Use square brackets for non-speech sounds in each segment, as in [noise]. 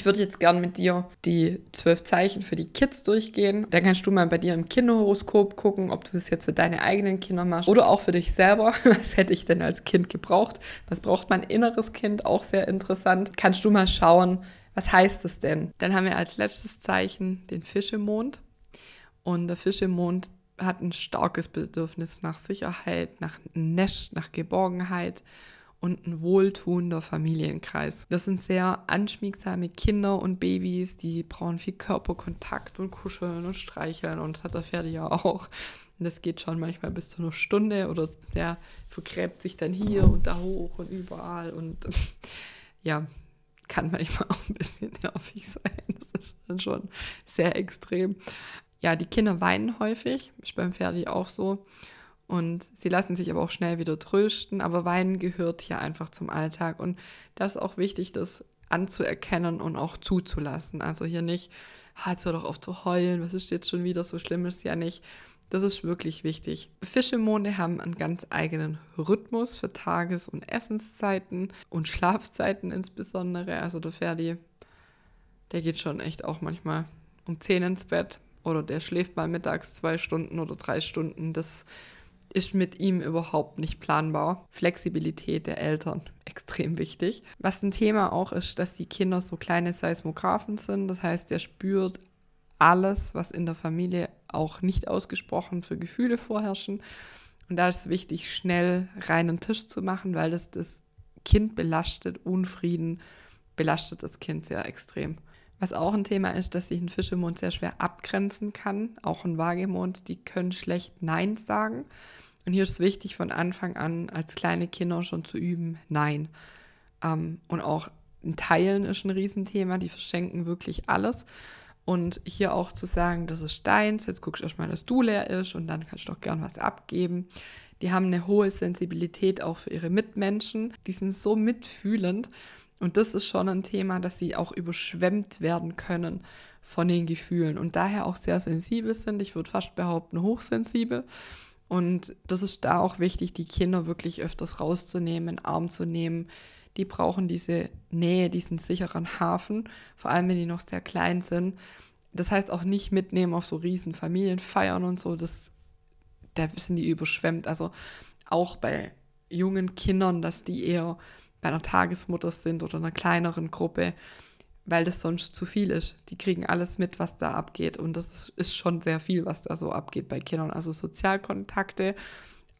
Ich würde jetzt gern mit dir die zwölf Zeichen für die Kids durchgehen. Dann kannst du mal bei dir im Kinderhoroskop gucken, ob du das jetzt für deine eigenen Kinder machst oder auch für dich selber. [laughs] Was hätte ich denn als Kind gebraucht? Was braucht mein inneres Kind? Auch sehr interessant. Kannst du mal schauen, was heißt es denn? Dann haben wir als letztes Zeichen den Fischemond. Und der Fischemond hat ein starkes Bedürfnis nach Sicherheit, nach Nest, nach Geborgenheit und ein wohltuender Familienkreis. Das sind sehr anschmiegsame Kinder und Babys, die brauchen viel Körperkontakt und kuscheln und streicheln und das hat der Pferde ja auch. Und das geht schon manchmal bis zu einer Stunde oder der vergräbt sich dann hier und da hoch und überall und [laughs] ja, kann manchmal auch ein bisschen nervig sein. Das ist dann schon sehr extrem. Ja, die Kinder weinen häufig, ist beim Pferd auch so. Und sie lassen sich aber auch schnell wieder trösten. Aber Weinen gehört hier einfach zum Alltag. Und das ist auch wichtig, das anzuerkennen und auch zuzulassen. Also hier nicht, jetzt hör doch auf zu heulen, was ist jetzt schon wieder, so schlimm ist ja nicht. Das ist wirklich wichtig. Fischemonde haben einen ganz eigenen Rhythmus für Tages- und Essenszeiten und Schlafzeiten insbesondere. Also der Ferdi, der geht schon echt auch manchmal um 10 ins Bett oder der schläft mal mittags zwei Stunden oder drei Stunden. Das ist mit ihm überhaupt nicht planbar. Flexibilität der Eltern, [laughs] extrem wichtig. Was ein Thema auch ist, dass die Kinder so kleine Seismographen sind. Das heißt, er spürt alles, was in der Familie auch nicht ausgesprochen für Gefühle vorherrschen. Und da ist es wichtig, schnell reinen Tisch zu machen, weil das das Kind belastet. Unfrieden belastet das Kind sehr extrem. Was auch ein Thema ist, dass sich ein Fischemond sehr schwer abgrenzen kann. Auch ein Waagemond, die können schlecht Nein sagen. Und hier ist es wichtig, von Anfang an als kleine Kinder schon zu üben, Nein. Ähm, und auch ein Teilen ist ein Riesenthema. Die verschenken wirklich alles. Und hier auch zu sagen, das ist deins, jetzt guckst du erstmal, dass du leer ist und dann kannst du doch gern was abgeben. Die haben eine hohe Sensibilität auch für ihre Mitmenschen. Die sind so mitfühlend und das ist schon ein Thema, dass sie auch überschwemmt werden können von den Gefühlen und daher auch sehr sensibel sind. Ich würde fast behaupten, hochsensibel. Und das ist da auch wichtig, die Kinder wirklich öfters rauszunehmen, in den Arm zu nehmen. Die brauchen diese Nähe, diesen sicheren Hafen, vor allem wenn die noch sehr klein sind. Das heißt auch nicht mitnehmen auf so riesen Familienfeiern und so, das, da sind die überschwemmt. Also auch bei jungen Kindern, dass die eher bei einer Tagesmutter sind oder einer kleineren Gruppe, weil das sonst zu viel ist. Die kriegen alles mit, was da abgeht. Und das ist schon sehr viel, was da so abgeht bei Kindern. Also Sozialkontakte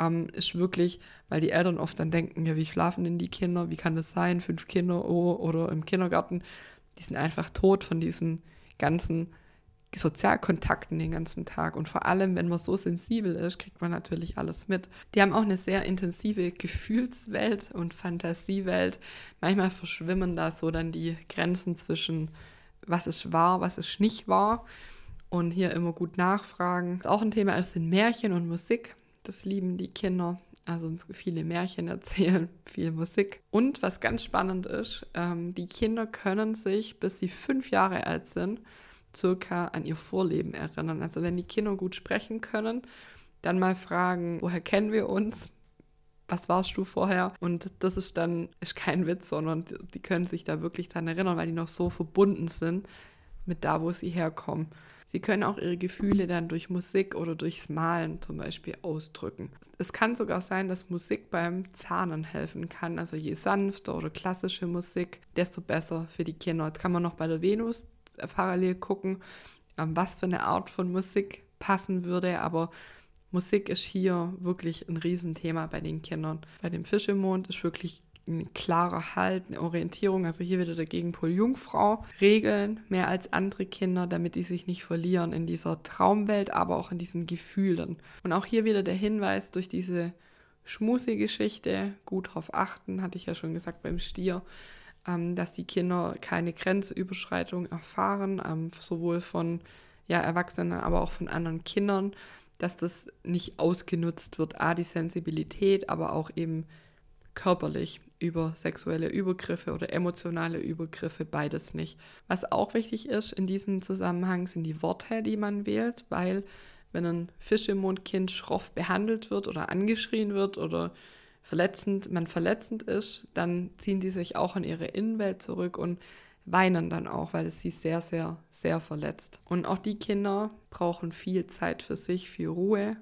ähm, ist wirklich, weil die Eltern oft dann denken, ja, wie schlafen denn die Kinder? Wie kann das sein? Fünf Kinder oh, oder im Kindergarten. Die sind einfach tot von diesen ganzen Sozialkontakten den ganzen Tag. Und vor allem, wenn man so sensibel ist, kriegt man natürlich alles mit. Die haben auch eine sehr intensive Gefühlswelt und Fantasiewelt. Manchmal verschwimmen da so dann die Grenzen zwischen was ist wahr, was ist nicht wahr. Und hier immer gut nachfragen. Auch ein Thema ist sind Märchen und Musik. Das lieben die Kinder. Also viele Märchen [laughs] erzählen, viel Musik. Und was ganz spannend ist, ähm, die Kinder können sich, bis sie fünf Jahre alt sind, circa an ihr Vorleben erinnern. Also wenn die Kinder gut sprechen können, dann mal fragen, woher kennen wir uns? Was warst du vorher? Und das ist dann, ist kein Witz, sondern die können sich da wirklich daran erinnern, weil die noch so verbunden sind mit da, wo sie herkommen. Sie können auch ihre Gefühle dann durch Musik oder durchs Malen zum Beispiel ausdrücken. Es kann sogar sein, dass Musik beim Zahnen helfen kann. Also je sanfter oder klassische Musik, desto besser für die Kinder. Jetzt kann man noch bei der Venus parallel gucken, ähm, was für eine Art von Musik passen würde. Aber Musik ist hier wirklich ein Riesenthema bei den Kindern. Bei dem Fischemond ist wirklich ein klarer Halt, eine Orientierung. Also hier wieder der Gegenpol Jungfrau. Regeln mehr als andere Kinder, damit die sich nicht verlieren in dieser Traumwelt, aber auch in diesen Gefühlen. Und auch hier wieder der Hinweis durch diese Schmusi-Geschichte, gut darauf achten, hatte ich ja schon gesagt beim Stier, ähm, dass die Kinder keine Grenzüberschreitung erfahren, ähm, sowohl von ja, Erwachsenen, aber auch von anderen Kindern, dass das nicht ausgenutzt wird, a, die Sensibilität, aber auch eben körperlich über sexuelle Übergriffe oder emotionale Übergriffe, beides nicht. Was auch wichtig ist in diesem Zusammenhang sind die Worte, die man wählt, weil wenn ein Fisch im Mundkind schroff behandelt wird oder angeschrien wird oder verletzend, man verletzend ist, dann ziehen die sich auch in ihre Innenwelt zurück und weinen dann auch, weil es sie sehr, sehr, sehr verletzt. Und auch die Kinder brauchen viel Zeit für sich, viel Ruhe.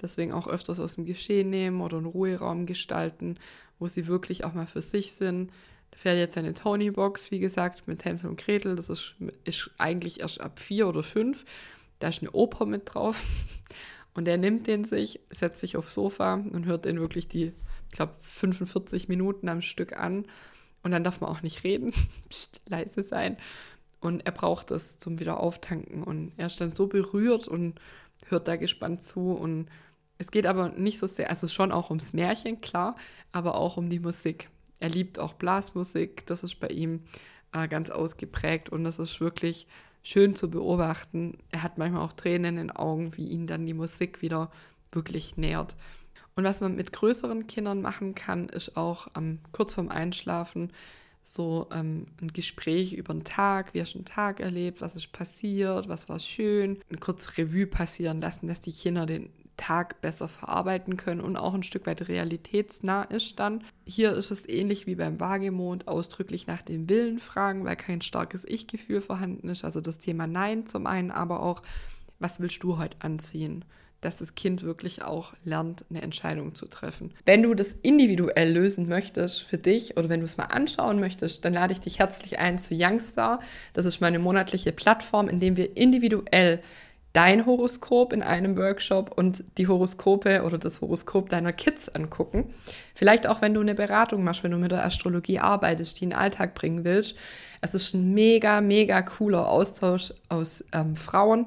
Deswegen auch öfters aus dem Geschehen nehmen oder einen Ruheraum gestalten, wo sie wirklich auch mal für sich sind. Da fährt jetzt eine Tony-Box, wie gesagt, mit Hänsel und Gretel. Das ist, ist eigentlich erst ab vier oder fünf. Da ist eine Oper mit drauf. [laughs] Und er nimmt den sich, setzt sich aufs Sofa und hört den wirklich die, ich glaube, 45 Minuten am Stück an. Und dann darf man auch nicht reden, [laughs] Psst, leise sein. Und er braucht das zum wieder auftanken. Und er ist dann so berührt und hört da gespannt zu. Und es geht aber nicht so sehr, also schon auch ums Märchen, klar, aber auch um die Musik. Er liebt auch Blasmusik, das ist bei ihm äh, ganz ausgeprägt und das ist wirklich schön zu beobachten. Er hat manchmal auch Tränen in den Augen, wie ihn dann die Musik wieder wirklich nährt. Und was man mit größeren Kindern machen kann, ist auch ähm, kurz vorm Einschlafen so ähm, ein Gespräch über den Tag, wie hast du den Tag erlebt, was ist passiert, was war schön, ein kurzes Revue passieren lassen, dass die Kinder den Tag besser verarbeiten können und auch ein Stück weit realitätsnah ist dann. Hier ist es ähnlich wie beim Wagemond, ausdrücklich nach dem Willen fragen, weil kein starkes Ich-Gefühl vorhanden ist. Also das Thema Nein zum einen, aber auch, was willst du heute anziehen? Dass das Kind wirklich auch lernt, eine Entscheidung zu treffen. Wenn du das individuell lösen möchtest für dich oder wenn du es mal anschauen möchtest, dann lade ich dich herzlich ein zu Youngstar. Das ist meine monatliche Plattform, in dem wir individuell dein Horoskop in einem Workshop und die Horoskope oder das Horoskop deiner Kids angucken. Vielleicht auch, wenn du eine Beratung machst, wenn du mit der Astrologie arbeitest, die in den Alltag bringen willst. Es ist ein mega, mega cooler Austausch aus ähm, Frauen,